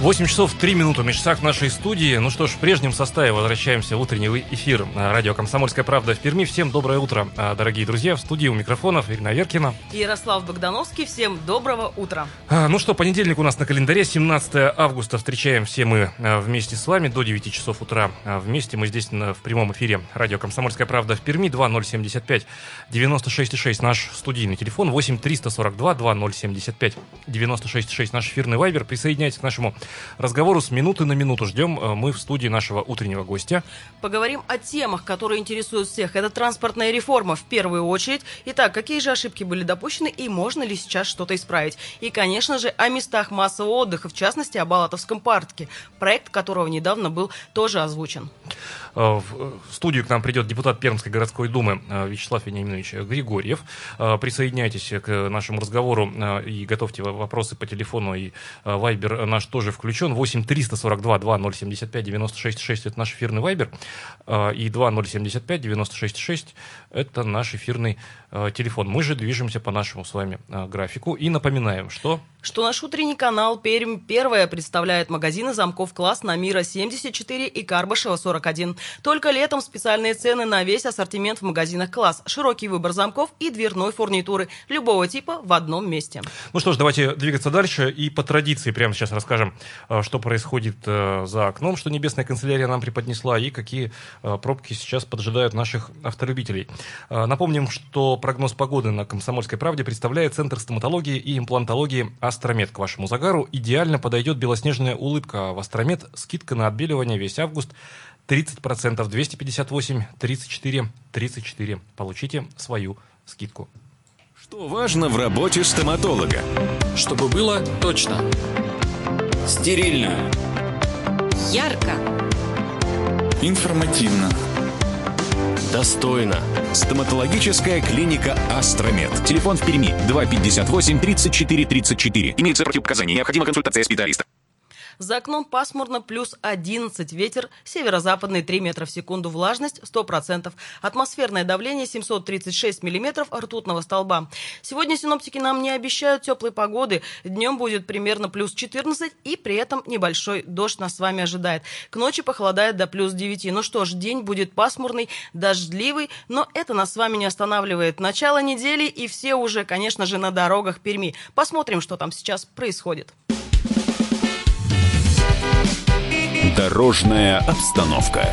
8 часов 3 минуты на часах нашей студии. Ну что ж, в прежнем составе возвращаемся в утренний эфир радио «Комсомольская правда» в Перми. Всем доброе утро, а, дорогие друзья. В студии у микрофонов Ирина Веркина. И Ярослав Богдановский. Всем доброго утра. А, ну что, понедельник у нас на календаре, 17 августа. Встречаем все мы а, вместе с вами до 9 часов утра. Вместе мы здесь в прямом эфире радио «Комсомольская правда» в Перми. 2075 96,6 наш студийный телефон. 8 342 2075 96,6 наш эфирный вайбер. Присоединяйтесь к нашему разговору с минуты на минуту. Ждем э, мы в студии нашего утреннего гостя. Поговорим о темах, которые интересуют всех. Это транспортная реформа в первую очередь. Итак, какие же ошибки были допущены и можно ли сейчас что-то исправить? И, конечно же, о местах массового отдыха, в частности, о Балатовском парке, проект которого недавно был тоже озвучен. Э, в студию к нам придет депутат Пермской городской думы э, Вячеслав Вениаминович Григорьев. Присоединяйтесь к нашему разговору и готовьте вопросы по телефону. И вайбер наш тоже включен. 8 342 2075 96 6 это наш эфирный вайбер. И 2075 96 6 это наш эфирный э, телефон. Мы же движемся по нашему с вами э, графику. И напоминаем, что... Что наш утренний канал Пермь первая представляет магазины замков класс на Мира 74 и Карбышева 41. Только летом специальные цены на весь ассортимент в магазинах класс. Широкий выбор замков и дверной фурнитуры любого типа в одном месте. Ну что ж, давайте двигаться дальше. И по традиции прямо сейчас расскажем, что происходит э, за окном, что Небесная канцелярия нам преподнесла и какие э, пробки сейчас поджидают наших автолюбителей. Напомним, что прогноз погоды на Комсомольской правде представляет Центр стоматологии и имплантологии Астромед. К вашему загару идеально подойдет белоснежная улыбка. В Астромед скидка на отбеливание весь август 30%, 258, 34, 34. Получите свою скидку. Что важно в работе стоматолога? Чтобы было точно. Стерильно. Ярко. Информативно. Достойно. Стоматологическая клиника «Астромед». Телефон в Перми 258 34 34. Имеются противопоказания. Необходима консультация специалиста. За окном пасмурно плюс 11, ветер северо-западный 3 метра в секунду, влажность 100%, атмосферное давление 736 миллиметров ртутного столба. Сегодня синоптики нам не обещают теплой погоды, днем будет примерно плюс 14 и при этом небольшой дождь нас с вами ожидает. К ночи похолодает до плюс 9. Ну что ж, день будет пасмурный, дождливый, но это нас с вами не останавливает. Начало недели и все уже, конечно же, на дорогах Перми. Посмотрим, что там сейчас происходит. Дорожная обстановка.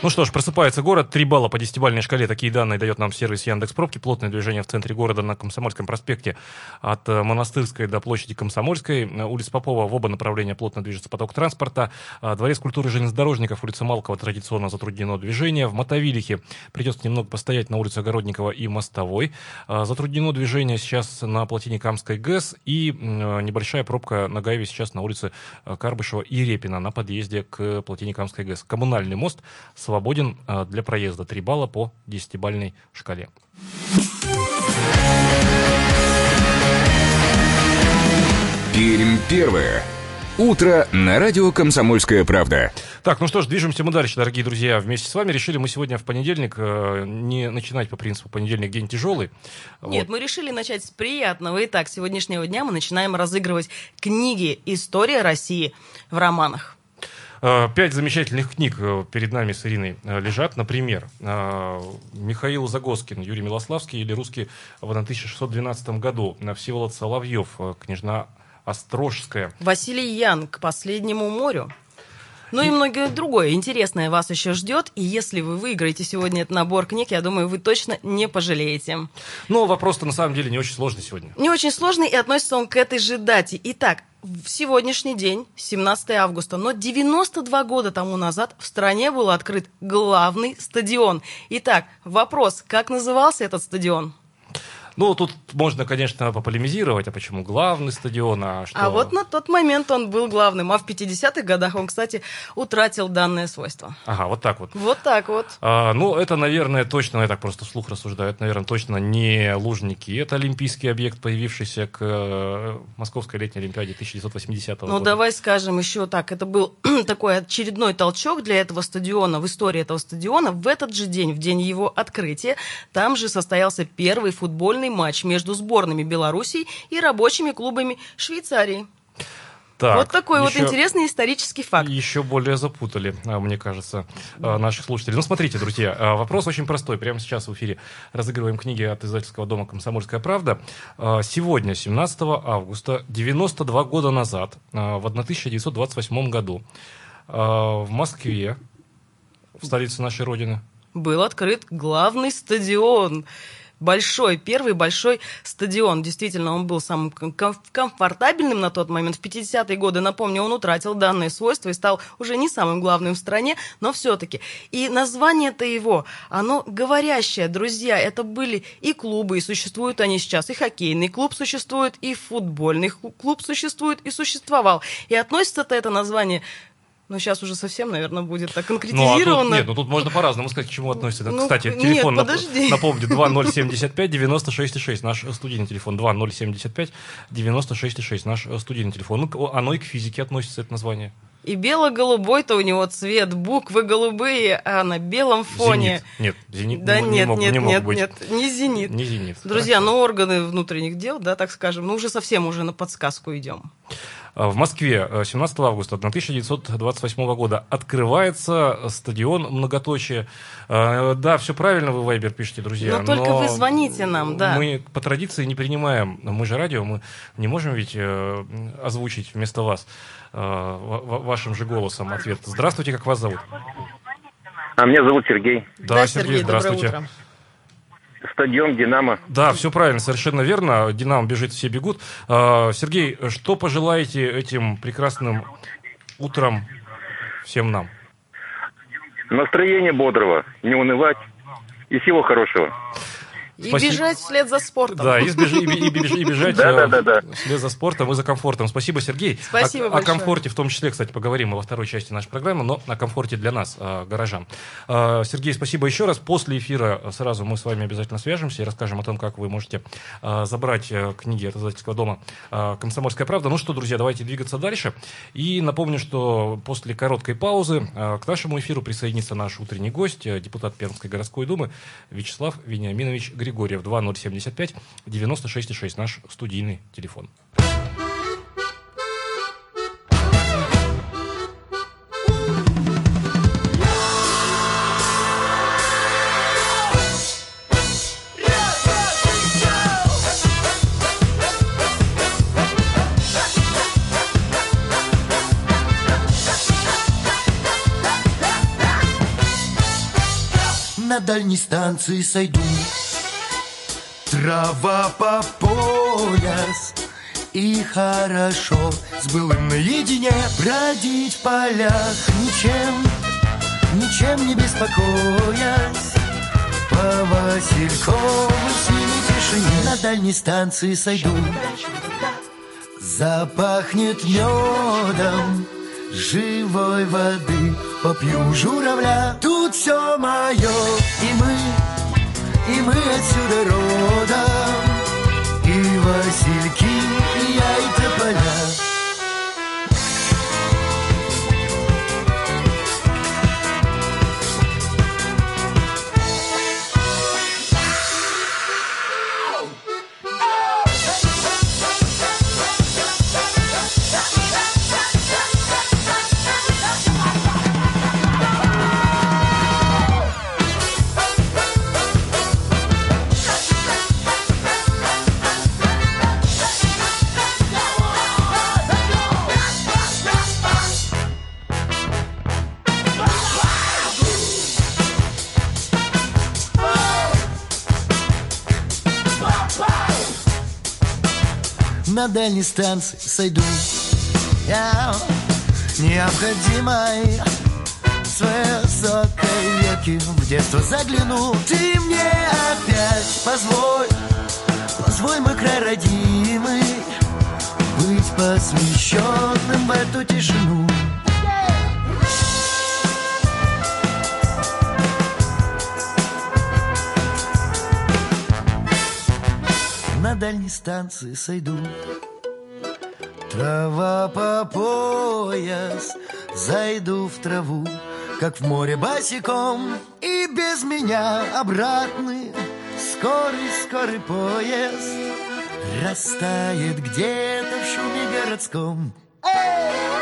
Ну что ж, просыпается город. Три балла по десятибалльной шкале. Такие данные дает нам сервис Яндекс Пробки. Плотное движение в центре города на Комсомольском проспекте от э, Монастырской до площади Комсомольской. Улица Попова в оба направления плотно движется поток транспорта. А, Дворец культуры железнодорожников, улица Малкова традиционно затруднено движение. В Мотовилихе придется немного постоять на улице Огородникова и Мостовой. Затруднено движение сейчас на плотине Камской ГЭС. И небольшая пробка на Гаеве сейчас на улице э, Карбышева и Репина на подъезде к плотине Камской ГЭС. Коммунальный мост с свободен э, для проезда. 3 балла по 10-бальной шкале. Пермь первое. Утро на радио «Комсомольская правда». Так, ну что ж, движемся мы дальше, дорогие друзья. Вместе с вами решили мы сегодня в понедельник э, не начинать по принципу понедельник день тяжелый. Нет, вот. мы решили начать с приятного. Итак, с сегодняшнего дня мы начинаем разыгрывать книги «История России» в романах. Э, пять замечательных книг э, перед нами с Ириной э, лежат. Например, Михаил Загоскин, Юрий Милославский или русский в 1612 году. Всеволод Соловьев, княжна Острожская. Василий Ян к последнему морю. Ну и многое другое интересное вас еще ждет. И если вы выиграете сегодня этот набор книг, я думаю, вы точно не пожалеете. Но вопрос-то на самом деле не очень сложный сегодня. Не очень сложный, и относится он к этой же дате. Итак, в сегодняшний день, 17 августа, но 92 года тому назад в стране был открыт главный стадион. Итак, вопрос, как назывался этот стадион? Ну, тут можно, конечно, пополемизировать, а почему главный стадион, а что... А вот на тот момент он был главным, а в 50-х годах он, кстати, утратил данное свойство. Ага, вот так вот. Вот так вот. А, ну, это, наверное, точно, я так просто вслух рассуждаю, это, наверное, точно не Лужники. Это олимпийский объект, появившийся к э, Московской летней Олимпиаде 1980 Ну, года. давай скажем еще так. Это был такой очередной толчок для этого стадиона, в истории этого стадиона. В этот же день, в день его открытия, там же состоялся первый футбольный матч между сборными Белоруссии и рабочими клубами Швейцарии. Так, вот такой вот еще- интересный исторический факт. Еще более запутали, а, мне кажется, а, наших слушателей. Ну, смотрите, друзья, а, вопрос очень простой. Прямо сейчас в эфире разыгрываем книги от издательского дома «Комсомольская правда». Сегодня, 17 августа, 92 года назад, в 1928 году, в Москве, в столице нашей Родины, был открыт главный стадион. Большой, первый большой стадион. Действительно, он был самым ком- ком- комфортабельным на тот момент. В 50-е годы, напомню, он утратил данное свойство и стал уже не самым главным в стране, но все-таки. И название-то его, оно говорящее, друзья. Это были и клубы, и существуют они сейчас. И хоккейный клуб существует, и футбольный клуб существует, и существовал. И относится-то это название ну, сейчас уже совсем, наверное, будет так Ну, а тут, конкретизировано. нет, ну тут можно по-разному сказать, к чему относится. Ну, Кстати, нет, телефон, нап- подожди. напомню, 2075 96,6, наш студийный телефон, 2075 96,6, наш студийный телефон. Ну, оно и к физике относится, это название. И бело-голубой-то у него цвет, буквы голубые, а на белом фоне. Зенит. Нет, зенит Да не, нет, не мог, нет, не мог нет, быть. нет, не зенит. Не зенит. Друзья, Хорошо. ну органы внутренних дел, да, так скажем, ну уже совсем уже на подсказку идем. А, В Москве э, 17 августа 1928 года открывается стадион многоточие. Э, Да, все правильно вы, Вайбер, пишете, друзья. Но только вы звоните нам, да. Мы по традиции не принимаем, мы же радио, мы не можем ведь э, озвучить вместо вас э, ва- ва- вашим же голосом ответ. Здравствуйте, как вас зовут? А меня зовут Сергей. Да, Сергей, доброе здравствуйте. утро. Стадион «Динамо». Да, все правильно, совершенно верно. Динамо бежит, все бегут. А, Сергей, что пожелаете этим прекрасным утром всем нам? Настроение бодрого, не унывать и всего хорошего. И Спасибо. бежать вслед за спортом. Да, и, сбежи- и и беж- и бежать Да, э, да, вслед за спортом и за комфортом. Спасибо, Сергей. Спасибо о, о большое. комфорте в том числе, кстати, поговорим мы во второй части нашей программы, но о комфорте для нас, э, горожан. Э, Сергей, спасибо еще раз. После эфира сразу мы с вами обязательно свяжемся и расскажем о том, как вы можете забрать книги от издательского дома «Комсомольская правда». Ну что, друзья, давайте двигаться дальше. И напомню, что после короткой паузы к нашему эфиру присоединится наш утренний гость, депутат Пермской городской думы Вячеслав Вениаминович Григорьев. 2075 96,6, наш студийный телефон. На дальней станции сойду Трава по пояс И хорошо с былым наедине Бродить в полях. Ничем Ничем не беспокоясь По Василькову в синей тишине На дальней станции сойду. Запахнет медом живой воды Попью журавля, тут все мое И мы, и мы отсюда родом. И васильки, и я, и дальней станции сойду. Я необходимой с высокой веки В детство загляну. Ты мне опять позволь Позволь, мой край родимый Быть посвященным в эту тишину. На дальней станции сойду. Трава по пояс Зайду в траву Как в море босиком И без меня обратный Скорый-скорый поезд Растает где-то в шуме городском. Пермь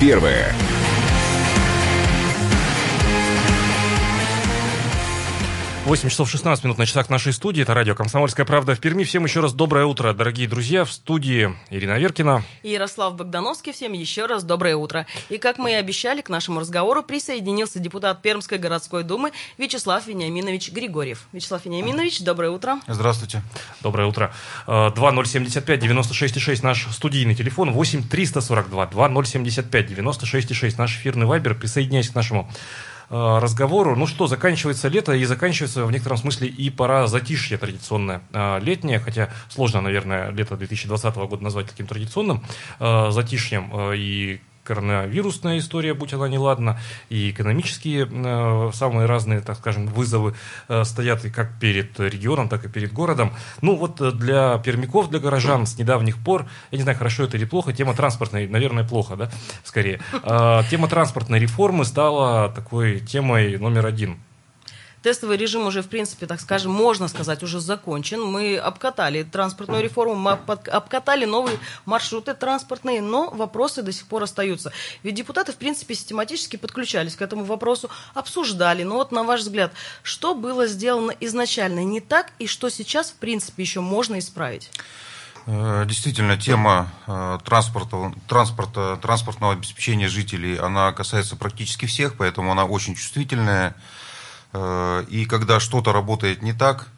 первая. 8 часов 16 минут на часах нашей студии. Это радио «Комсомольская правда» в Перми. Всем еще раз доброе утро, дорогие друзья. В студии Ирина Веркина. И Ярослав Богдановский. Всем еще раз доброе утро. И как мы и обещали, к нашему разговору присоединился депутат Пермской городской думы Вячеслав Вениаминович Григорьев. Вячеслав Вениаминович, доброе утро. Здравствуйте. Доброе утро. Э, 2075-96-6 наш студийный телефон. 8 342 2075-96-6 наш эфирный вайбер. Присоединяйтесь к нашему э, разговору. Ну что, заканчивается лето и заканчивается в некотором смысле и пора затишья традиционное э, летнее, хотя сложно, наверное, лето 2020 года назвать таким традиционным э, затишьем э, и коронавирусная история, будь она неладна, и экономические э, самые разные, так скажем, вызовы э, стоят и как перед регионом, так и перед городом. Ну вот э, для пермяков, для горожан с недавних пор, я не знаю, хорошо это или плохо, тема транспортной, наверное, плохо, да, скорее. Э, тема транспортной реформы стала такой темой номер один Тестовый режим уже, в принципе, так скажем, можно сказать, уже закончен. Мы обкатали транспортную реформу, мы обкат- обкатали новые маршруты транспортные, но вопросы до сих пор остаются. Ведь депутаты, в принципе, систематически подключались к этому вопросу, обсуждали. Но вот, на ваш взгляд, что было сделано изначально не так и что сейчас, в принципе, еще можно исправить? Э, Действительно, тема э, транспорта, транспорта, транспортного обеспечения жителей, она касается практически всех, поэтому она очень чувствительная. Э, И когда что-то работает не так,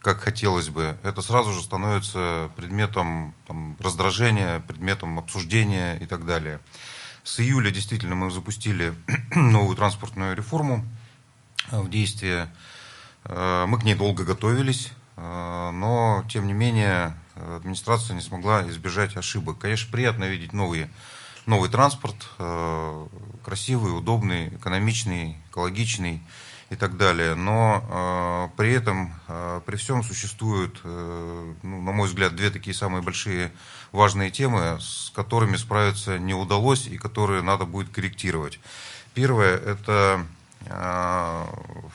как хотелось бы, это сразу же становится предметом там, раздражения, предметом обсуждения и так далее. С июля действительно мы запустили новую транспортную реформу э, в действие. Э, Мы к ней долго готовились, но тем не менее администрация не смогла избежать ошибок. Конечно, приятно видеть новый, новый транспорт, красивый, удобный, экономичный, экологичный и так далее. Но э, при этом, э, при всем существуют, э, ну, на мой взгляд, две такие самые большие важные темы, с которыми справиться не удалось и которые надо будет корректировать. Первое – это э,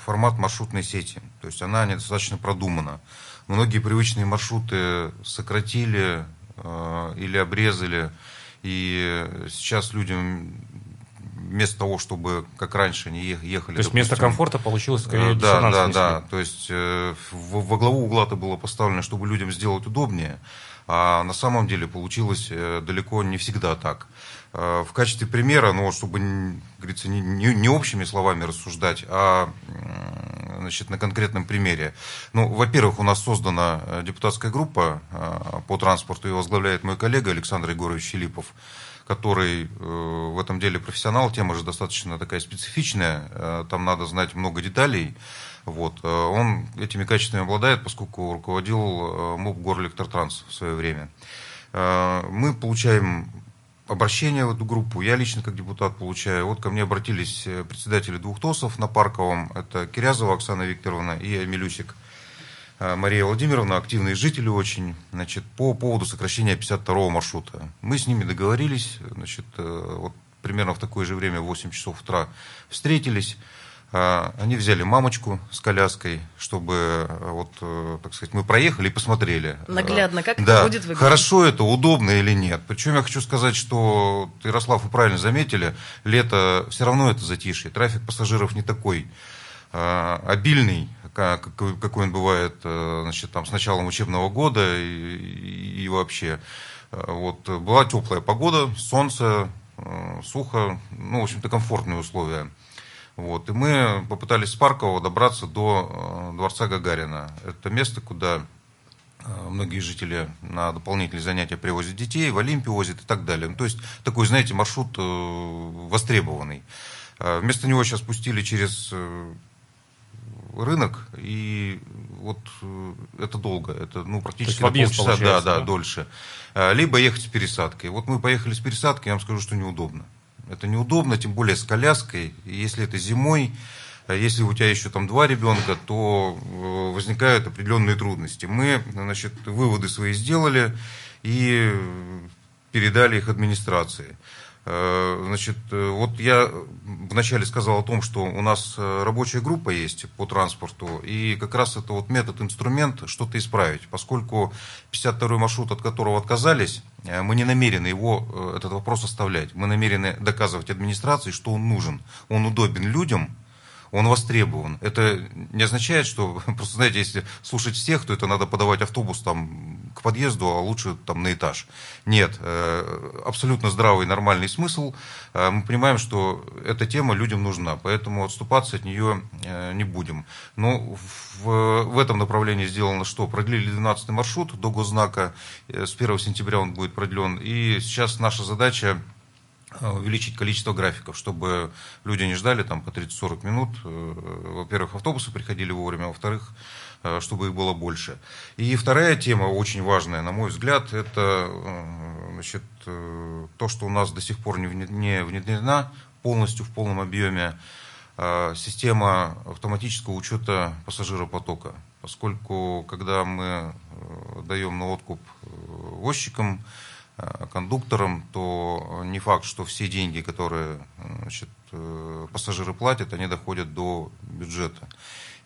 формат маршрутной сети. То есть она недостаточно продумана. Многие привычные маршруты сократили э, или обрезали. И сейчас людям вместо того, чтобы, как раньше, ех- ехали... То есть вместо допустим, комфорта получилось скорее Э, Да, диссонанс да, внесли. да. То есть э, во главу угла-то было поставлено, чтобы людям сделать удобнее, а на самом деле получилось э, далеко не всегда так. В качестве примера, ну, чтобы, говорится, не, не- не общими словами рассуждать, а значит, на конкретном примере. Ну, во-первых, у нас создана депутатская группа по транспорту, ее возглавляет мой коллега Александр Егорович Филиппов который э, в этом деле профессионал, тема же достаточно такая специфичная, э, там надо знать много деталей. Вот. э, Он этими качествами обладает, поскольку руководил МУП Горэлектротранс в свое время. Мы получаем обращение в эту группу, я лично как депутат получаю. Вот ко мне обратились председатели двух ТОСов на Парковом, это Кирязова Оксана Викторовна и Амилюсик Мария Владимировна, активные жители очень, значит, по поводу сокращения 52-го маршрута. Мы с ними договорились, значит, э, вот примерно в такое же время, в 8 часов утра, встретились. А, Они взяли мамочку с коляской, чтобы, э, вот, э, так сказать, мы проехали и посмотрели. Наглядно, как это да, будет выглядеть. Хорошо это, удобно или нет. Причем я хочу сказать, что, Ярослав, вы правильно заметили, лето все равно это затишье. Трафик пассажиров не такой обильный, ка- какой, он бывает э, значит, там, с началом учебного года и, и- вообще. Э, Вот, была теплая погода, солнце, э, сухо, ну, в общем-то, комфортные условия. Вот, и мы попытались с Паркова добраться до э, дворца Гагарина. Это место, куда многие жители на дополнительные занятия привозят детей, в Олимпию возят и так далее. Ну, то есть такой, знаете, маршрут востребованный. Э, Вместо него сейчас пустили через рынок, и вот э, это долго, это ну, практически на полчаса, да, да, да? дольше. Э, Либо ехать с пересадкой. Вот мы поехали с пересадкой, я вам скажу, что неудобно. Это неудобно, тем более с коляской. И если это зимой, э, если у тебя еще там два ребенка, то э, возникают определенные трудности. Мы, значит, выводы свои сделали и передали их администрации. Э, Значит, э, вот я вначале сказал о том, что у нас э, рабочая группа есть по транспорту, и как раз это вот метод, инструмент что-то исправить, поскольку 52-й маршрут, от которого отказались, мы не намерены его, этот вопрос оставлять. Мы намерены доказывать администрации, что он нужен, он удобен людям, он востребован. Это не означает, что, просто знаете, если слушать всех, то это надо подавать автобус там к подъезду, а лучше там на этаж. Нет, э, абсолютно здравый, нормальный смысл. Э, Мы понимаем, что эта тема людям нужна, поэтому отступаться от нее э, не будем. Но в, в этом направлении сделано что? Продлили 12 маршрут до госзнака, с 1 сентября он будет продлен, и сейчас наша задача увеличить количество графиков, чтобы люди не ждали там по 30-40 минут. Э, Во-первых, автобусы приходили вовремя, во-вторых, э, чтобы их было больше. И вторая тема, очень важная, на мой взгляд, это э, значит, э, то, что у нас до сих пор не вне- не внедрена полностью в полном объеме э, система автоматического учета пассажиропотока. Поскольку, когда мы э, даем на откуп э, возчикам, э, кондукторам, то не факт, что все деньги, которые э, значит, э, пассажиры платят, они доходят до бюджета.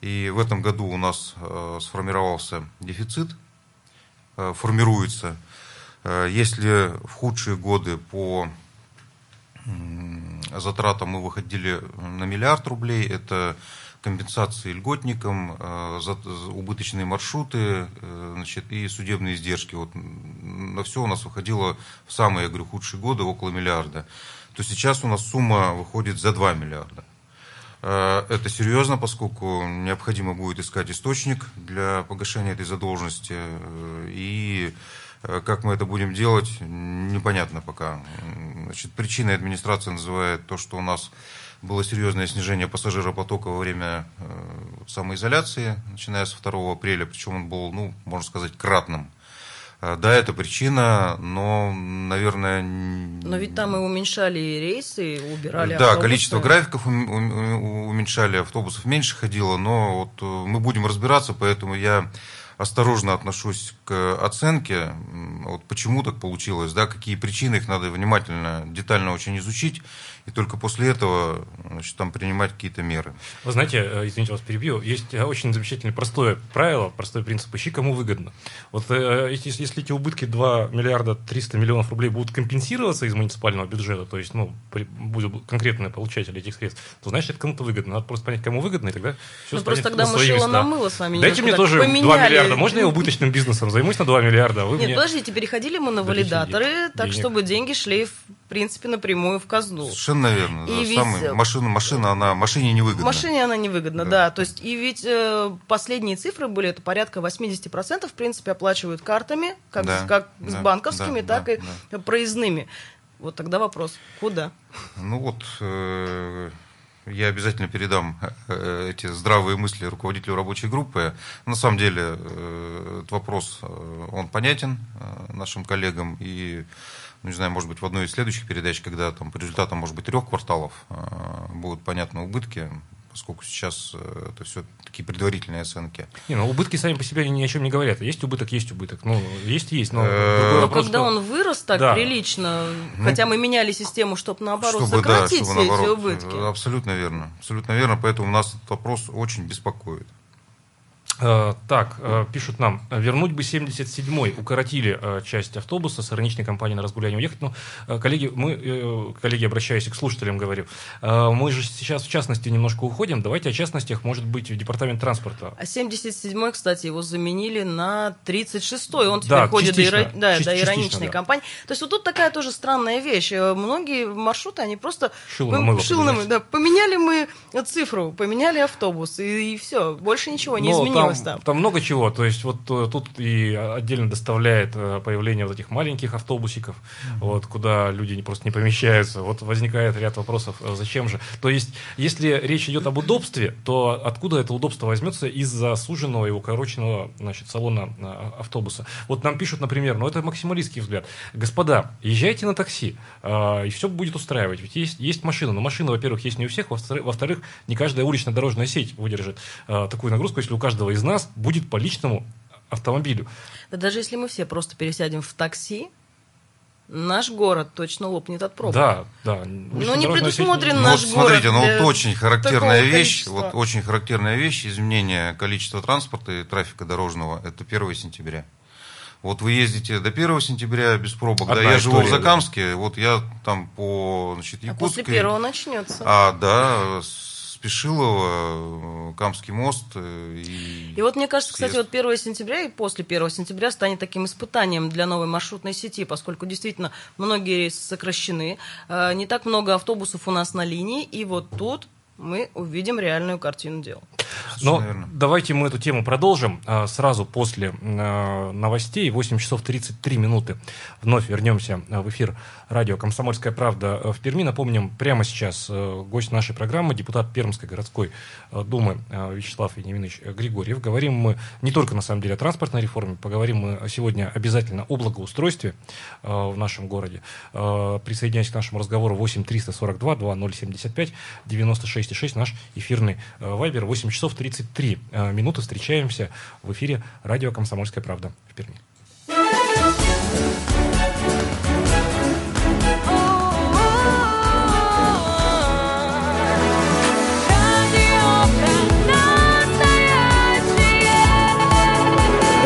И в этом году у нас сформировался дефицит, формируется. Если в худшие годы по затратам мы выходили на миллиард рублей, это компенсации льготникам, э, за- убыточные маршруты э, значит, и судебные издержки. Вот на все у нас выходило в самые, я говорю, худшие годы около миллиарда. То сейчас у нас сумма выходит за 2 миллиарда. Э, Это серьезно, поскольку необходимо будет искать источник для погашения этой задолженности. И как мы это будем делать, непонятно пока. Значит, причиной администрация называет то, что у нас было серьезное снижение пассажиропотока во время э, самоизоляции, начиная с 2 апреля, причем он был, ну, можно сказать, кратным. Э, Да, это причина, но, наверное... Но ведь там и уменьшали и рейсы, и убирали да, автобусы. количество графиков ум- ум- уменьшали, автобусов меньше ходило, но вот э, мы будем разбираться, поэтому я осторожно отношусь к оценке, вот почему так получилось, да, какие причины, их надо внимательно, детально очень изучить, и только после этого значит, там принимать какие-то меры. Вы знаете, э, извините, вас перебью, есть э, очень замечательное простое правило, простой принцип, ищи кому выгодно. Вот э, если, если эти убытки 2 миллиарда 300 миллионов рублей будут компенсироваться из муниципального бюджета, то есть, ну, при- будут конкретные получатели этих средств, то значит, это кому-то выгодно. Надо просто понять, кому выгодно, и тогда все Ну, просто тогда мы шило на мыло с вами Дайте мне тоже 2 поменяли. миллиарда. Можно я убыточным бизнесом займусь на 2 миллиарда? а Вы Нет, мне... подождите, переходили мы на валидаторы, так денег. чтобы деньги шли, в принципе, напрямую в казну. Совершенно верно. И да, ведь- самый- машина, машина, она машине невыгодна. Машине она невыгодна, Да. да. То есть, и ведь э, последние цифры были, это порядка 80%, в принципе, оплачивают картами, как, Да, с- как с да, банковскими, да, так да, и проездными. Вот тогда вопрос, куда? Ну вот, э, я обязательно передам э, эти здравые мысли руководителю рабочей группы. На самом деле, э, этот вопрос, э, он понятен э, нашим коллегам. И, ну, не знаю, может быть, в одной из следующих передач, когда там по результатам, может быть, трех кварталов э, будут понятны убытки, поскольку сейчас э, это все такие предварительные оценки. Не, ну убытки сами по себе ни о чем не говорят. Есть убыток, есть убыток. Ну, есть, есть, но Э, другой Но вопрос, когда что- он вырос так Да. прилично, хотя мы меняли систему, чтобы наоборот Чтобы, да, сократить чтобы все эти наоборот. убытки. Абсолютно верно. Абсолютно верно, поэтому нас этот вопрос очень беспокоит. Э, Так, э, пишут нам, вернуть бы 77-й, укоротили э, часть автобуса, с ироничной компанией на разгуляние уехать. Но, э, коллеги, мы, коллеги, обращаюсь и к слушателям, говорю, мы же сейчас в частности немножко уходим, давайте о частностях, может быть, в департамент транспорта. А 77-й, кстати, его заменили на 36-й. Он теперь Да, ходит до, иро- да, Част- до ироничной да. компании. То есть вот тут такая тоже странная вещь. Многие маршруты, они просто... Шило на пом- мыло шило на поменять. мыло, да, поменяли мы цифру, поменяли автобус, и, все. Больше ничего не Но изменилось там, там. там много чего. То есть вот э, тут и отдельно доставляет э, появление вот этих маленьких автобусиков, вот, куда люди просто не помещаются. Вот возникает ряд вопросов, э, зачем же. То есть, если речь идет об удобстве, то откуда это удобство возьмется из-за суженного и укороченного значит, салона автобуса? Вот нам пишут, например, ну это максималистский взгляд. Господа, езжайте на такси, и все будет устраивать. Ведь есть, есть машина. Но машина, во-первых, есть не у всех, во-вторых, не каждая уличная дорожная сеть выдержит такую нагрузку, если у каждого из нас будет по личному автомобилю. Да даже если мы все просто пересядем в такси, наш город точно лопнет от пробок. Да, да. Ну, не предусмотрен Ну, наш вот смотрите, город ну для вот очень характерная вещь, количества. вот очень характерная вещь, изменение количества транспорта и трафика дорожного, это 1 сентября. Вот вы ездите до 1 сентября без пробок, Одна да, я живу в история, да. Закамске, вот я там по, значит, А после Якутской, первого начнется. а, да, Спешилово, э, Камский мост э, и... И вот мне кажется, кстати, съезд. вот 1 сентября и после 1 сентября станет таким испытанием для новой маршрутной сети, поскольку действительно многие рейсы сокращены, э, не так много автобусов у нас на линии, и вот тут мы увидим реальную картину дел. Но верно. давайте мы эту тему продолжим а, сразу после а, новостей. 8 часов 33 минуты. Вновь вернемся а, в эфир радио «Комсомольская правда» в Перми. Напомним, прямо сейчас гость нашей программы, депутат Пермской городской думы Вячеслав Вениаминович Григорьев. Говорим мы не только, на самом деле, о транспортной реформе, поговорим мы сегодня обязательно о благоустройстве в нашем городе. Присоединяйтесь к нашему разговору 8 342 2075 96 6 наш эфирный вайбер 8 часов 33 э, минуты встречаемся в эфире радио «Комсомольская правда» в Перми.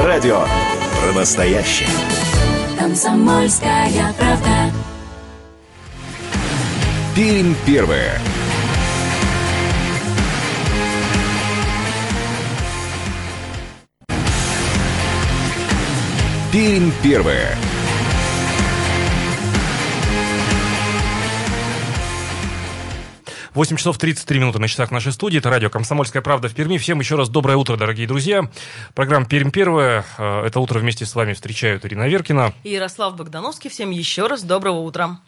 Радио про настоящее. Комсомольская правда. Пермь первое. Пермь первое. Восемь часов 33 минуты на часах нашей студии. Это радио «Комсомольская правда» в Перми. Всем еще раз доброе утро, дорогие друзья. Программа «Пермь первая». Э, Это утро вместе с вами встречают Ирина Веркина. И Ярослав Богдановский, всем еще раз доброго утра.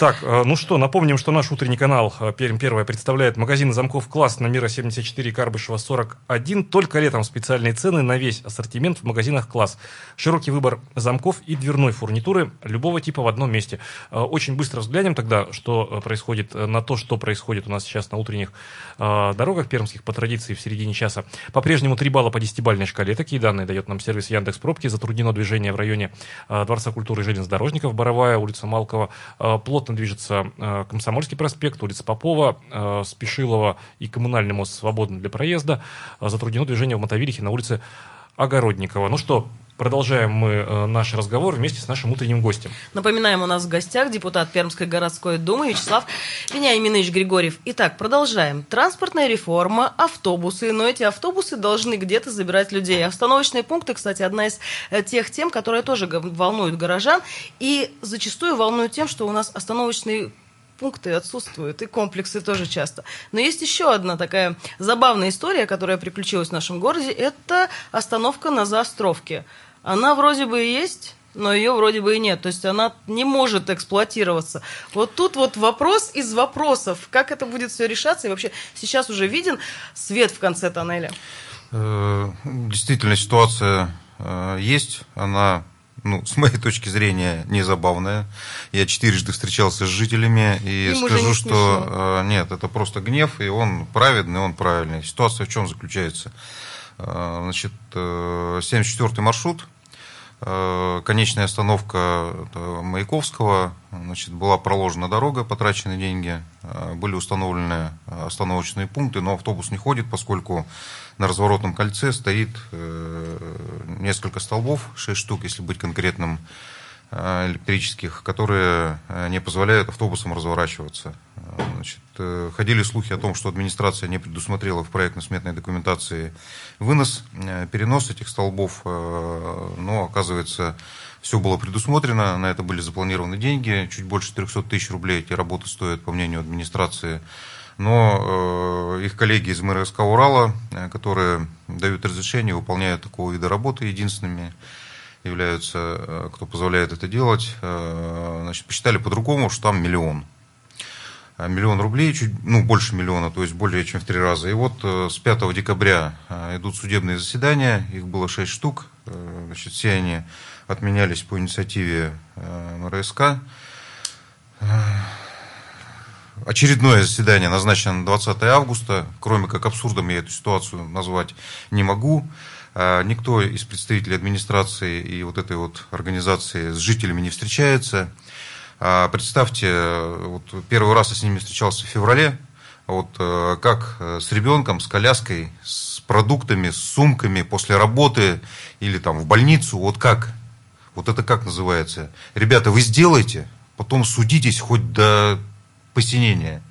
Так, э, ну что, напомним, что наш утренний канал э, «Пермь первая» представляет магазин замков «Класс» на Мира 74, Карбышева 41. Только летом специальные цены на весь ассортимент в магазинах «Класс». Широкий выбор замков и дверной фурнитуры любого типа в одном месте. Э, Очень быстро взглянем тогда, что происходит, на то, что происходит у нас сейчас на утренних дорогах пермских по традиции в середине часа. По-прежнему 3 балла по десятибальной шкале. Такие данные дает нам сервис Яндекс Пробки. Затруднено движение в районе Дворца культуры железнодорожников, Боровая, улица Малкова. Плотно движется э, Комсомольский проспект, улица Попова, э, Спешилова и Коммунальный мост свободны для проезда. Э, Затруднено движение в Мотовилихе на улице Огородникова. Ну что, продолжаем мы э, наш разговор вместе с нашим утренним гостем. Напоминаем, у нас в гостях депутат Пермской городской думы Вячеслав Вениаминович Григорьев. Итак, продолжаем. Транспортная реформа, автобусы, но эти автобусы должны где-то забирать людей. Остановочные пункты, кстати, одна из э, тех тем, которые тоже волнуют горожан и зачастую волнуют тем, что у нас остановочные пункты отсутствуют, и комплексы тоже часто. Но есть еще одна такая забавная история, которая приключилась в нашем городе, это остановка на заостровке. Она вроде бы и есть, но ее вроде бы и нет. То есть она не может эксплуатироваться. Вот тут вот вопрос из вопросов, как это будет все решаться. И вообще сейчас уже виден свет в конце тоннеля. Э, Действительно, ситуация э, есть, она ну, с моей точки зрения, не забавная. Я четырежды встречался с жителями и Им скажу, не что э, нет, это просто гнев, и он праведный, он правильный. Ситуация в чем заключается? Э, Значит, э, 74-й маршрут, э, конечная остановка Маяковского, значит, была проложена дорога, потрачены деньги, э, были установлены э, остановочные пункты, но автобус не ходит, поскольку на разворотном кольце стоит э, несколько столбов, 6 штук, если быть конкретным, э, электрических, которые э, не позволяют автобусам разворачиваться. Значит, э, ходили слухи о том, что администрация не предусмотрела в проектно-сметной документации вынос, э, перенос этих столбов, э, но оказывается все было предусмотрено, на это были запланированы деньги, чуть больше 300 тысяч рублей эти работы стоят, по мнению администрации. Но их коллеги из МРСК Урала, которые дают разрешение, выполняют такого вида работы единственными, являются, кто позволяет это делать, значит, посчитали по-другому, что там миллион. А Миллион рублей, чуть, ну, больше миллиона, то есть более чем в три раза. И вот э, с 5 декабря э, идут судебные заседания, их было 6 штук, э, значит, все они отменялись по инициативе э, МРСК. Очередное заседание назначено на 20 августа. Кроме как абсурдом я эту ситуацию назвать не могу. А, Никто из представителей администрации и вот этой вот организации с жителями не встречается. А, Представьте, вот первый раз я с ними встречался в феврале. Вот э, как э, с ребенком, с коляской, с продуктами, с сумками после работы или там в больницу, вот как? Вот это как называется? Ребята, вы сделайте, потом судитесь хоть до посинения.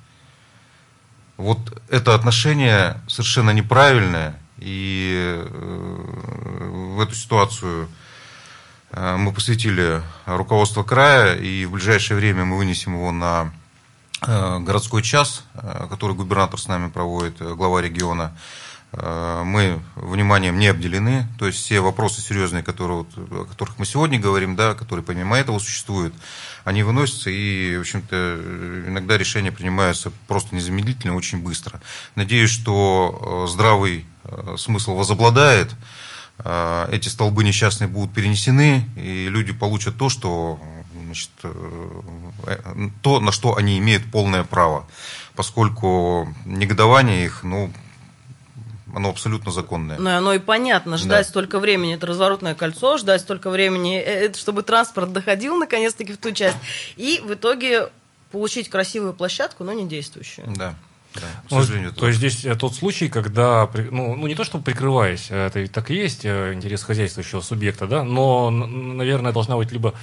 Вот это отношение совершенно неправильное, и э, в эту ситуацию мы посвятили руководство края, и в ближайшее время мы вынесем его на э, городской час, э, который губернатор с нами проводит, э, глава региона. Э, Мы вниманием не обделены, то есть все вопросы серьезные, которые, о которых мы сегодня говорим, да, которые помимо этого существуют, они выносятся, и, в общем-то, иногда решения принимаются просто незамедлительно, очень быстро. Надеюсь, что э, здравый э, смысл возобладает, э, эти столбы несчастные будут перенесены, и люди получат то, что, значит, э, то, на что они имеют полное право, поскольку негодование их, ну, оно абсолютно законное. Ну, оно и понятно, ждать Да. столько времени, это разворотное кольцо, ждать столько времени, э, это чтобы транспорт доходил наконец-таки в ту часть, и в итоге получить красивую площадку, но не действующую. Да, да, к Ну, сожалению. то есть здесь э, тот случай, когда, ну, ну не то чтобы прикрываясь, э, это ведь так и есть э, интерес хозяйствующего субъекта, да, но, наверное, должна быть либо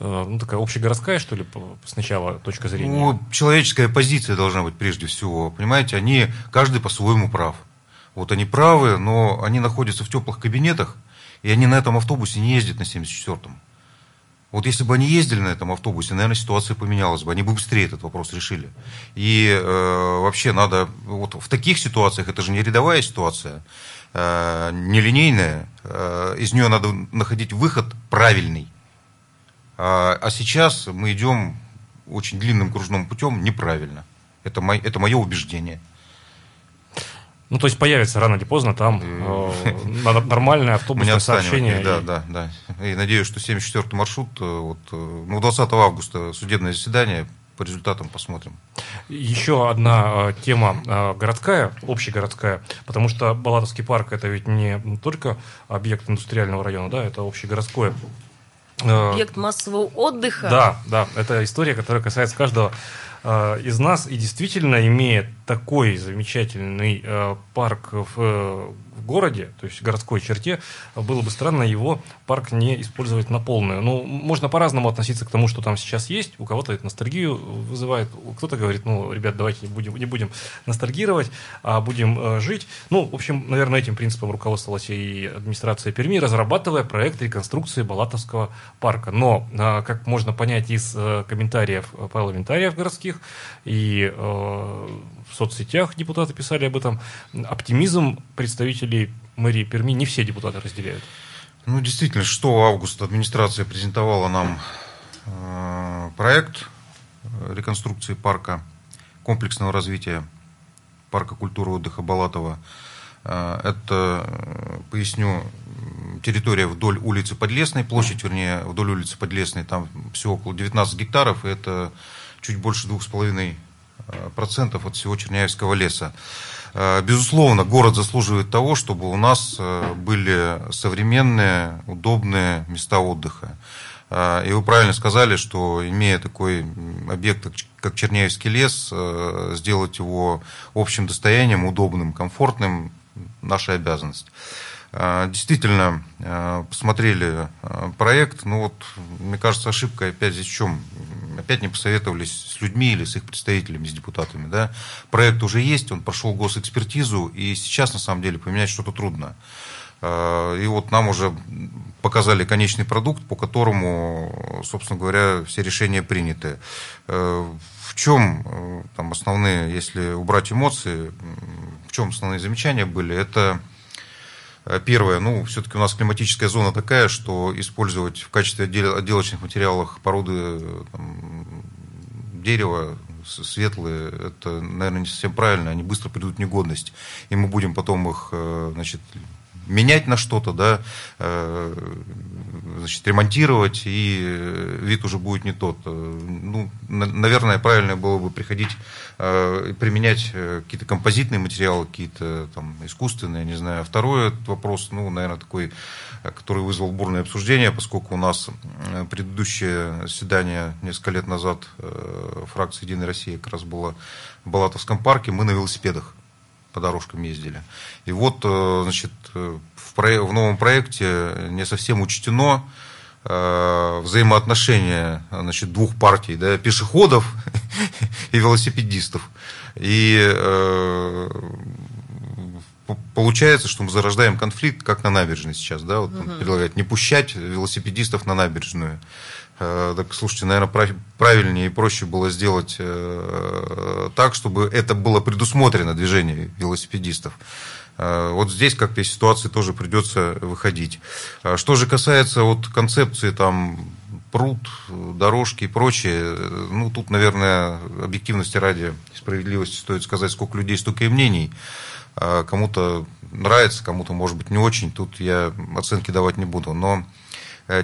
ну, такая общегородская, что ли, сначала точка зрения. Ну, человеческая позиция должна быть прежде всего. Понимаете, они, каждый по-своему прав. Вот они правы, но они находятся в теплых кабинетах, и они на этом автобусе не ездят на 74-м. Вот если бы они ездили на этом автобусе, наверное, ситуация поменялась бы. Они бы быстрее этот вопрос решили. И э, вообще надо, вот в таких ситуациях, это же не рядовая ситуация, э, не линейная, э, из нее надо находить выход правильный. А, а сейчас мы идем очень длинным кружным путем неправильно. Это, мой, это мое убеждение. Ну, то есть появится рано или поздно там э, нормальное автобусное сообщение. да, и- да, да. И надеюсь, что 74-й маршрут, э, вот, э, ну, 20 августа судебное заседание, по результатам посмотрим. Еще одна э, тема э, городская, общегородская, потому что Балатовский парк это ведь не только объект индустриального района, да, это общегородское. Э, Объект массового отдыха. Да, да, это история, которая касается каждого э, из нас и действительно имеет такой замечательный э, парк в, э, в городе, то есть в городской черте, было бы странно его парк не использовать на полную. Ну, можно по-разному относиться к тому, что там сейчас есть. У кого-то это ностальгию вызывает, кто-то говорит, ну, ребят, давайте не будем, не будем ностальгировать, а будем э, жить. Ну, в общем, наверное, этим принципом руководствовалась и администрация Перми, разрабатывая проект реконструкции Балатовского парка. Но, э, как можно понять из э, комментариев парламентариев городских и э, в соцсетях депутаты писали об этом, оптимизм представителей мэрии Перми не все депутаты разделяют. Ну, действительно, 6 августа администрация презентовала нам э, проект реконструкции парка, комплексного развития парка культуры отдыха Балатова. Э, это, э, поясню, территория вдоль улицы Подлесной, площадь, вернее, вдоль улицы Подлесной, там всего около 19 гектаров, и это чуть больше 2,5% от всего Черняевского леса. Безусловно, город заслуживает того, чтобы у нас были современные, удобные места отдыха. И вы правильно сказали, что имея такой объект, как Черняевский лес, сделать его общим достоянием, удобным, комфортным, наша обязанность. Действительно, посмотрели проект, но вот, мне кажется, ошибка опять здесь в чем? Опять не посоветовались с людьми или с их представителями, с депутатами. Да? Проект уже есть, он прошел госэкспертизу, и сейчас, на самом деле, поменять что-то трудно. И вот нам уже показали конечный продукт, по которому, собственно говоря, все решения приняты. В чем там основные, если убрать эмоции, в чем основные замечания были? Это Э, первое, ну, все-таки у нас климатическая зона такая, что использовать в качестве отделочных материалов породы там, дерева светлые, это, наверное, не совсем правильно, они быстро придут в негодность, и мы будем потом их, э, значит, менять на что-то, да, э, значит, ремонтировать, и вид уже будет не тот. Ну, наверное, правильно было бы приходить Э, применять э, какие-то композитные материалы, какие-то там искусственные, не знаю. Второй вопрос, ну, наверное, такой, э, который вызвал бурное обсуждение, поскольку у нас предыдущее заседание несколько лет назад фракции «Единая Россия» как раз было в Балатовском парке, мы на велосипедах по дорожкам ездили. И вот, значит, в, про... в новом проекте не совсем учтено Э, взаимоотношения значит, двух партий, да, пешеходов и велосипедистов. И э, получается, что мы зарождаем конфликт, как на набережной сейчас, да, вот угу. предлагают не пущать велосипедистов на набережную. Э, так, слушайте, наверное, правильнее и проще было сделать э, так, чтобы это было предусмотрено движение велосипедистов. Э, вот здесь как-то из ситуации тоже придется выходить. Что же касается вот концепции там пруд, дорожки и прочее, ну тут, наверное, объективности ради справедливости стоит сказать, сколько людей, столько и мнений. Кому-то нравится, кому-то, может быть, не очень. Тут я оценки давать не буду. Но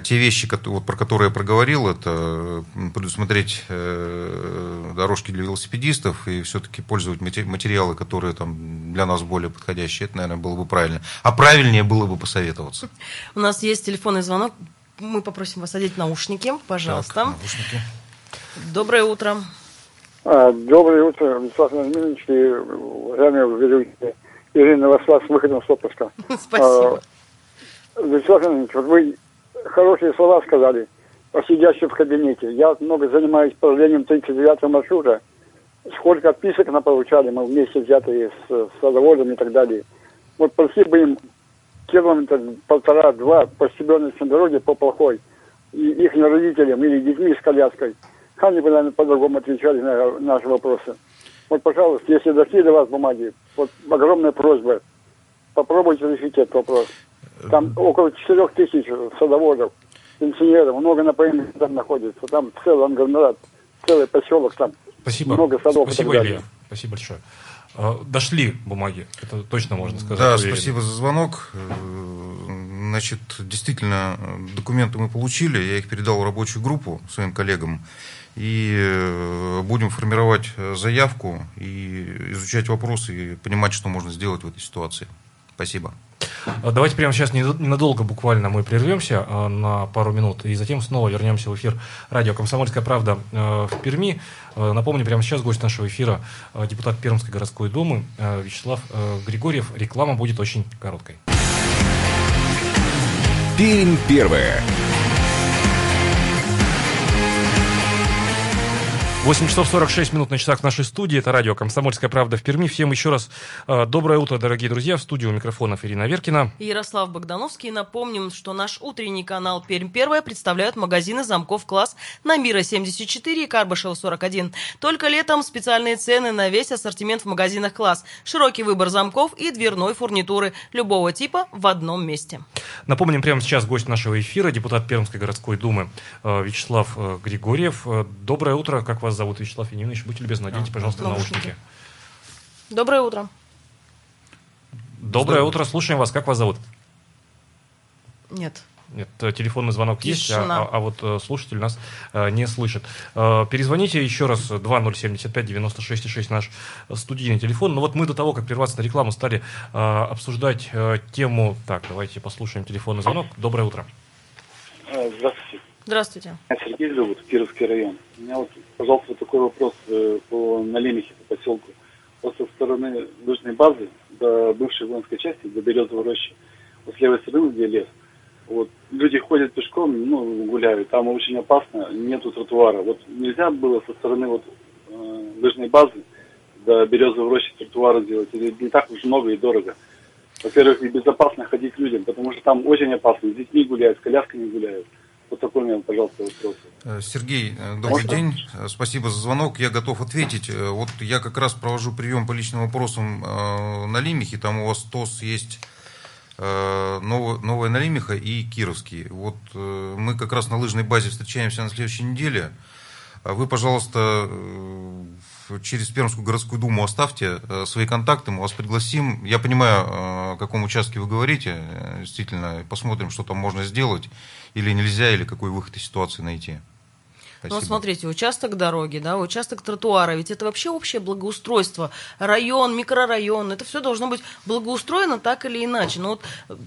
те вещи, вот, про которые я проговорил, это предусмотреть э, дорожки для велосипедистов и все-таки пользовать материалы, которые там для нас более подходящие, это, наверное, было бы правильно. А правильнее было бы посоветоваться. У нас есть телефонный звонок. Мы попросим вас одеть наушники, пожалуйста. Так, наушники. Доброе утро. А, доброе утро, Вячеслав Владимирович и уважаемые Ирина Васла с выходом с отпуска. Спасибо. А, Вячеслав Владимирович, вот вы хорошие слова сказали о сидящем в кабинете. Я много занимаюсь управлением 39 маршрута. Сколько отписок на получали, мы вместе взятые с, с садоводом и так далее. Вот бы им километр полтора-два по стебеночной дороге, по плохой, и их родителям или детьми с коляской. Они бы, наверное, по-другому отвечали на наши вопросы. Вот, пожалуйста, если дошли до вас бумаги, вот огромная просьба, попробуйте решить этот вопрос. Там около 4 тысяч садоводов, пенсионеров, много на ПМ там находится. Там целый агломерат, целый поселок там. Спасибо. Много садов. Спасибо, Илья. Спасибо большое. А, дошли бумаги, это точно можно сказать. Да, уверен. спасибо за звонок. Значит, действительно, документы мы получили, я их передал в рабочую группу своим коллегам. И э, будем формировать заявку и изучать вопросы и понимать, что можно сделать в этой ситуации. Спасибо. А, давайте прямо сейчас ненадолго буквально мы прервемся а, на пару минут и затем снова вернемся в эфир радио «Комсомольская правда» а, в Перми. Напомню, прямо сейчас гость нашего эфира депутат Пермской городской думы Вячеслав Григорьев. Реклама будет очень короткой. Пермь первая. 8 часов 46 минут на часах в нашей студии. Это радио «Комсомольская правда» в Перми. Всем еще раз э, доброе утро, дорогие друзья. В студии у микрофонов Ирина Веркина. И Ярослав Богдановский. Напомним, что наш утренний канал «Пермь первая» представляют магазины замков класс на Мира 74 и Карбышева 41. Только летом специальные цены на весь ассортимент в магазинах класс. Широкий выбор замков и дверной фурнитуры любого типа в одном месте. Напомним, прямо сейчас гость нашего эфира, депутат Пермской городской думы э, Вячеслав э, Григорьев. Доброе утро, как вас вас зовут Вячеслав Янинович. Будьте любезны, наденьте, пожалуйста, наушники. наушники. Доброе утро. Доброе утро, слушаем вас. Как вас зовут? Нет. Нет, э, телефонный звонок есть, а, Тишина. а- а вот э, слушатель нас э, не слышит. Э, перезвоните еще раз, 2075-96-6 наш студийный телефон. Но вот мы до того, как прерваться на рекламу, стали э, обсуждать э, тему... Так, давайте послушаем телефонный звонок. Доброе утро. А, Здравствуйте. Здравствуйте. Меня Сергей зовут, Кировский район. У меня вот, пожалуйста, такой вопрос э, по Налимихе, по поселку. Вот со стороны лыжной базы до бывшей воинской части, до Березовой рощи, вот с левой стороны, где лес, вот люди ходят пешком, ну, гуляют, там очень опасно, нету тротуара. Вот нельзя было со стороны вот э, лыжной базы до Березовой рощи тротуара сделать, или не так уж много и дорого. Во-первых, и безопасно ходить людям, потому что там очень опасно, с детьми гуляют, с колясками гуляют. Вот такой у меня, пожалуйста, вопрос. Э, Сергей, э, добрый Можно? день. Э, Спасибо за звонок. Я готов ответить. Вот я как раз провожу прием по личным вопросам на Лимихе. Там у вас ТОС есть Новая Налимиха и Кировский. Вот мы как раз на лыжной базе встречаемся на следующей неделе. А Вы, пожалуйста, через Пермскую городскую думу оставьте свои контакты, мы вас пригласим. Я понимаю, о каком участке вы говорите, действительно, посмотрим, что там можно сделать, или нельзя, или какой выход из ситуации найти. Ну, Спасибо. смотрите, участок дороги, да, участок тротуара, ведь это вообще общее благоустройство. Район, микрорайон, это все должно быть благоустроено так или иначе. Но вот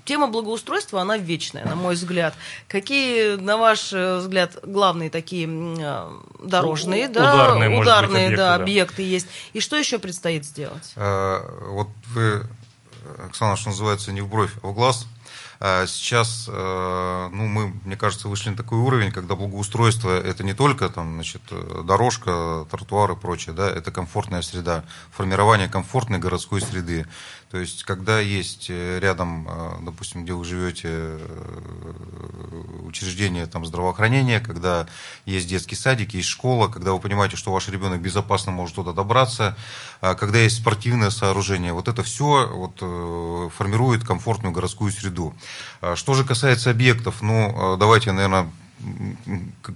тема благоустройства, она вечная, на мой взгляд. Какие, на ваш э, взгляд, главные такие э, дорожные, У- да, ударные, может быть, ударные, объекты, да, да. объекты есть? И что еще предстоит сделать? Э, Вот вы, Оксана, что называется, не в бровь, а в глаз. А Сейчас, э, ну, мы, мне кажется, вышли на такой уровень, когда благоустройство это не только там, значит, э, дорожка, тротуар и прочее, да, это комфортная среда, формирование комфортной городской среды. То есть, когда есть э, рядом, э, допустим, где вы живете, э, учреждение там, здравоохранения, когда есть детский садик, есть школа, когда вы понимаете, что ваш ребенок безопасно может туда добраться, а когда есть спортивное сооружение, вот это все вот, формирует комфортную городскую среду. А Что же касается объектов, ну, давайте, наверное,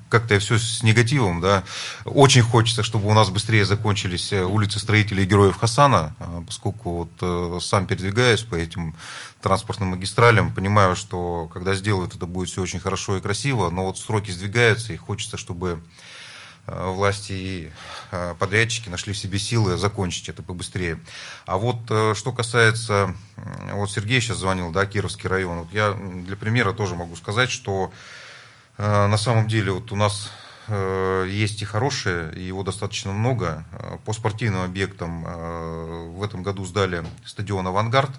как-то все с негативом, да. Очень хочется, чтобы у нас быстрее закончились э, улицы строителей героев Хасана, а, поскольку вот э, сам передвигаюсь по этим транспортным магистралям, понимаю, что когда сделают, это будет все очень хорошо и красиво, но вот сроки сдвигаются, и хочется, чтобы э, власти и подрядчики нашли в себе силы закончить это побыстрее. А вот что касается, вот Сергей сейчас звонил, да, Кировский район, вот я для примера тоже могу сказать, что на самом деле вот у нас э, есть и хорошие, и его достаточно много. Э, По спортивным объектам э, в этом году сдали стадион «Авангард»,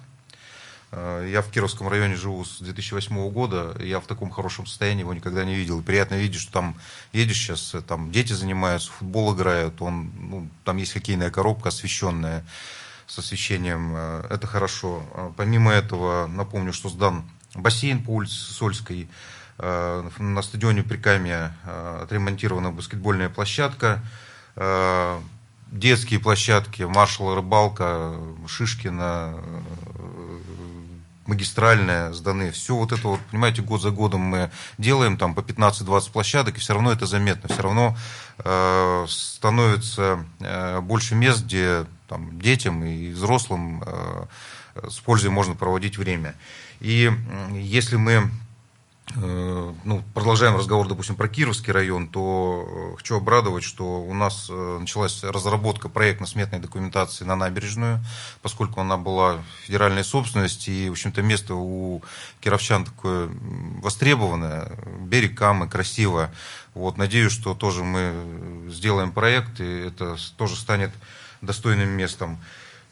Э, Я в Кировском районе живу с 2008 года, я в таком хорошем состоянии его никогда не видел. Приятно видеть, что там едешь сейчас, э, там дети занимаются, футбол играют, он, ну, там есть хоккейная коробка освещенная с освещением, э, это хорошо. Э, Помимо этого, напомню, что сдан бассейн по улице Сольской, Э, на стадионе Прикамья э, отремонтирована баскетбольная площадка, Э, детские площадки, маршал рыбалка, Шишкина, э, магистральная сданы. Все вот это вот, понимаете, год за годом мы делаем там по 15-20 площадок, и все равно это заметно. Все равно э, становится э, больше мест, где там, детям и взрослым э, с пользой можно проводить время. И м, если мы э, ну, продолжаем разговор, допустим, про Кировский район, то э, хочу обрадовать, что у нас э, началась разработка проектно-сметной документации на набережную, поскольку она была федеральной собственности, и, в общем-то, место у кировчан такое востребованное, берег Камы, красиво. Вот, надеюсь, что тоже мы сделаем проект, и это тоже станет достойным местом.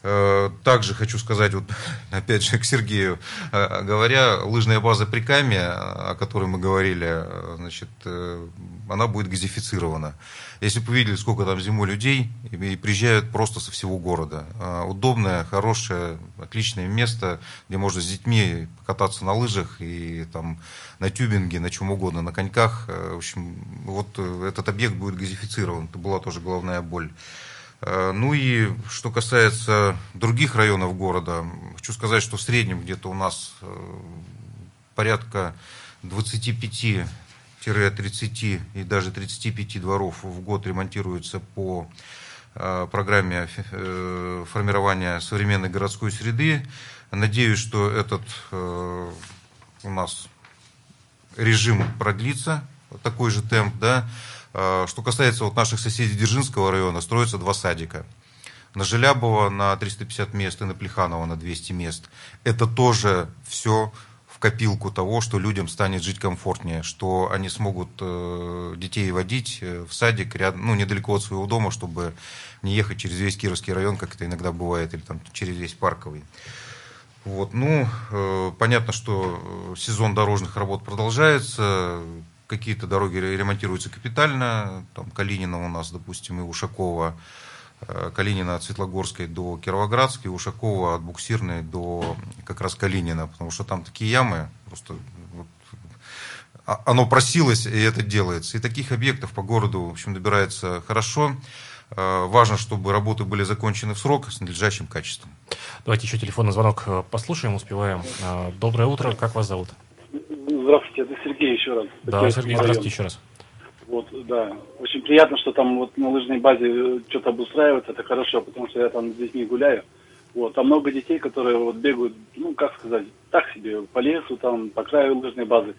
Э, Также хочу сказать, вот, опять же, к Сергею, э, говоря, лыжная база Прикамья, о которой мы говорили, э, значит, она будет газифицирована. Если бы вы видели, сколько там зимой людей, и приезжают просто со всего города. Удобное, хорошее, отличное место, где можно с детьми покататься на лыжах и там на тюбинге, на чем угодно, на коньках. В общем, вот этот объект будет газифицирован. Это была тоже головная боль. Э, Ну и что касается других районов города, хочу сказать, что в среднем где-то у нас э, порядка 25-30 и даже 35 дворов в год ремонтируются по э, программе формирования современной городской среды. Надеюсь, что этот у нас режим продлится, такой же темп, да. Что касается вот наших соседей Дзержинского района, строятся два садика. На Желябова на 350 мест и на Плеханова на 200 мест. Это тоже все в копилку того, что людям станет жить комфортнее, что они смогут э, детей водить э, в садик рядом, ну, недалеко от своего дома, чтобы не ехать через весь Кировский район, как это иногда бывает, или там через весь Парковый. Вот, ну, э, понятно, что сезон дорожных работ продолжается, какие-то дороги ремонтируются капитально, там Калинина у нас, допустим, и Ушакова, Э, Калинина от Светлогорской до Кировоградской, Ушакова от Буксирной до как раз Калинина, потому что там такие ямы, просто вот, а, оно просилось, и это делается. И таких объектов по городу, в общем, добирается хорошо. Э, важно, чтобы работы были закончены в срок с надлежащим качеством. Давайте еще телефонный звонок э, послушаем, успеваем. Доброе утро, как вас зовут? Здравствуйте, это Сергей еще раз. Да, Сергей, здравствуйте еще раз. Вот, да. Очень приятно, что там вот на лыжной базе э, что-то обустраивается, это хорошо, потому что я там с детьми гуляю. Вот, там много детей, которые вот бегают, ну, как сказать, так себе, по лесу, там, по краю лыжной базы.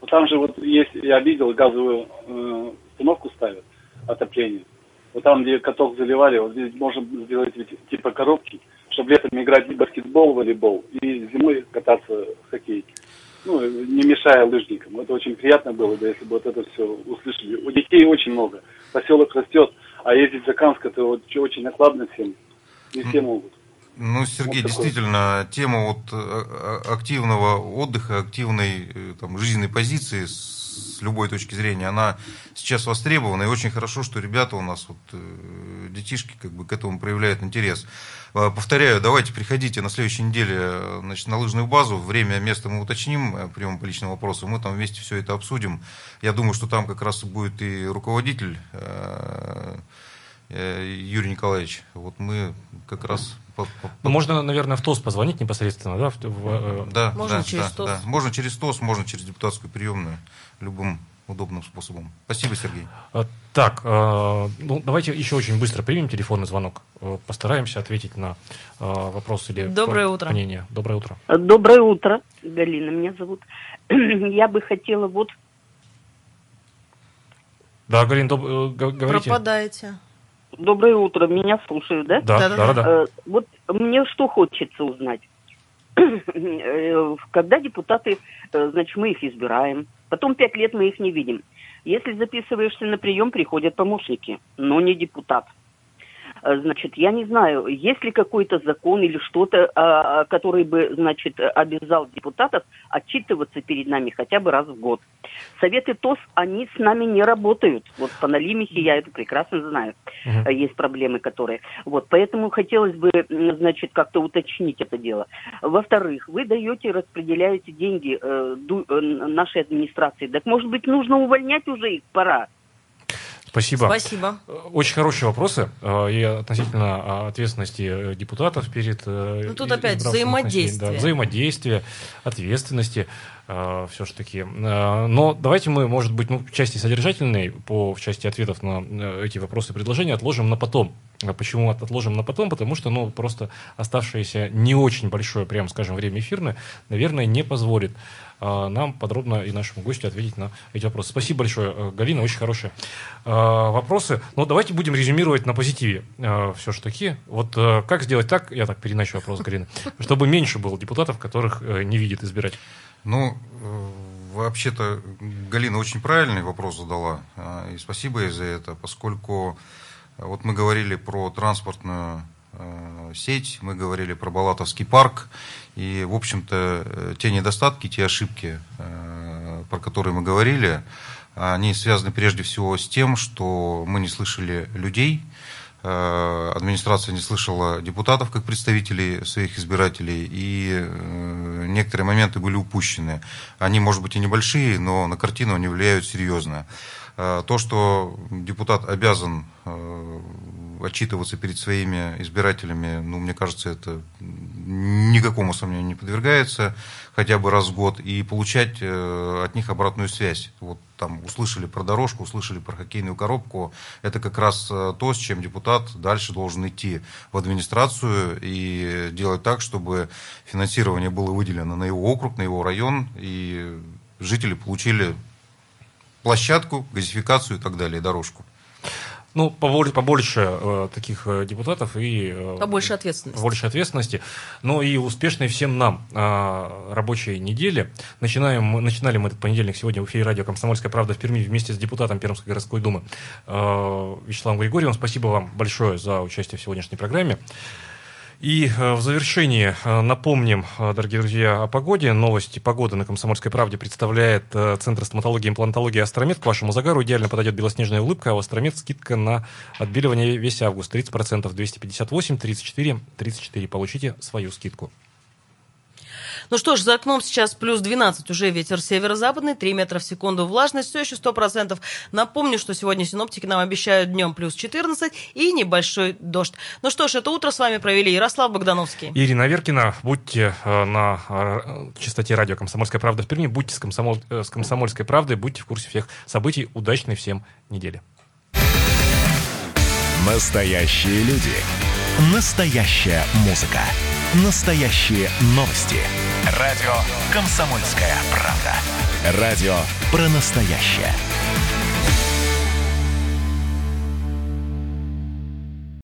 Вот там же вот есть, я видел, газовую э, установку ставят, отопление. Вот там, где каток заливали, вот здесь можно сделать ведь, типа коробки, чтобы летом играть в баскетбол, волейбол, и зимой кататься в хоккей ну, не мешая лыжникам. Это очень приятно было, да, если бы вот это все услышали. У детей очень много. Поселок растет, а ездить за Канск это вот очень накладно всем. Не все могут. Ну, Сергей, вот действительно, тема вот э, э, активного отдыха, активной э, там, жизненной позиции с любой точки зрения, она сейчас востребована, и очень хорошо, что ребята у нас, вот, детишки, как бы к этому проявляют интерес. Э, повторяю, давайте приходите на следующей неделе э, значит, на лыжную базу. Время, место мы уточним, э, прием по личным вопросам. Мы там вместе все это обсудим. Я думаю, что там как раз будет и руководитель Юрий Николаевич. Вот мы как раз... Ну, можно, наверное, в ТОС позвонить непосредственно, да? В, в... Да, можно да, через да, ТОС. Да. Можно через ТОС, можно через депутатскую приемную, любым удобным способом. Спасибо, Сергей. А, так, а, ну, давайте еще очень быстро примем телефонный звонок. А, постараемся ответить на вопрос или Доброе утро. мнение. Доброе утро. Доброе утро, Галина меня зовут. Я бы хотела вот... Да, Галина, доб... Э, говорите. Пропадаете. Доброе утро, меня слушают, да? Да, да, да. да, да. Э, вот мне что хочется узнать. Э, когда депутаты, значит, мы их избираем, Потом пять лет мы их не видим. Если записываешься на прием, приходят помощники, но не депутат. Э, значит, я не знаю, есть ли какой-то закон или что-то, а, который бы, значит, обязал депутатов отчитываться перед нами хотя бы раз в год. Советы ТОС, они с нами не работают. Вот по Налимихе я это прекрасно знаю. Uh-huh. Есть проблемы, которые... Вот, поэтому хотелось бы, значит, как-то уточнить это дело. Во-вторых, вы даете, распределяете деньги э, ду, э, нашей администрации. Так, может быть, нужно увольнять уже их, пора. Спасибо. Спасибо. Очень хорошие вопросы э, и относительно ответственности э, депутатов перед... Э, ну, тут опять взаимодействие. Да, взаимодействие, ответственности все-таки. Но давайте мы, может быть, ну, в части содержательной, по в части ответов на эти вопросы и предложения отложим на потом. Почему отложим на потом? Потому что, ну, просто оставшееся не очень большое, прямо скажем, время эфирное, наверное, не позволит а, нам подробно и нашему гостю ответить на эти вопросы. Спасибо большое, э, Галина, очень хорошие а, вопросы. Но давайте будем резюмировать на позитиве а, все же таки. Вот э, как сделать так, я так переначу вопрос Галины, чтобы меньше было депутатов, которых э, не видит избирать? Ну, вообще-то Галина очень правильный вопрос задала, и спасибо ей за это, поскольку вот мы говорили про транспортную сеть, мы говорили про Балатовский парк, и, в общем-то, э, те недостатки, те ошибки, э, про которые мы говорили, они связаны прежде всего с тем, что мы не слышали людей, э, администрация не слышала депутатов как представителей своих избирателей, и некоторые моменты были упущены. Они, может быть, и небольшие, но на картину они влияют серьезно. То, что депутат обязан отчитываться перед своими избирателями, ну, мне кажется, это никакому сомнению не подвергается, хотя бы раз в год, и получать э, от них обратную связь. Вот там услышали про дорожку, услышали про хоккейную коробку. Это как раз э, то, с чем депутат дальше должен идти в администрацию и делать так, чтобы финансирование было выделено на его округ, на его район, и жители получили площадку, газификацию и так далее, дорожку. Ну, побольше, побольше э, таких э, депутатов и... Э, побольше ответственности. Побольше ответственности. Но и успешной всем нам э, рабочей недели. Начинаем, начинали мы этот понедельник сегодня в эфире радио «Комсомольская правда» в Перми вместе с депутатом Пермской городской думы э, Вячеславом Григорьевым. Спасибо вам большое за участие в сегодняшней программе. И э, в завершении э, напомним, э, дорогие друзья, о погоде. Новости погоды на «Комсомольской правде» представляет Центр стоматологии и имплантологии «Астромед». К вашему загару идеально подойдет белоснежная улыбка, а у «Астромед» скидка на отбеливание весь август. 30%, 258, 34, 34. Получите свою скидку. Ну что ж, за окном сейчас плюс 12, уже ветер северо-западный, 3 метра в секунду, влажность все еще 100%. Напомню, что сегодня синоптики нам обещают днем плюс 14 и небольшой дождь. Ну что ж, это утро с вами провели Ярослав Богдановский. Ирина Веркина, будьте э, на э, частоте радио «Комсомольская правда» в Перми, будьте с, комсомол... Э, с «Комсомольской правдой», будьте в курсе всех событий. Удачной всем недели. Настоящие люди. Настоящая музыка. Настоящие новости. Радио «Комсомольская правда». Радио про настоящее.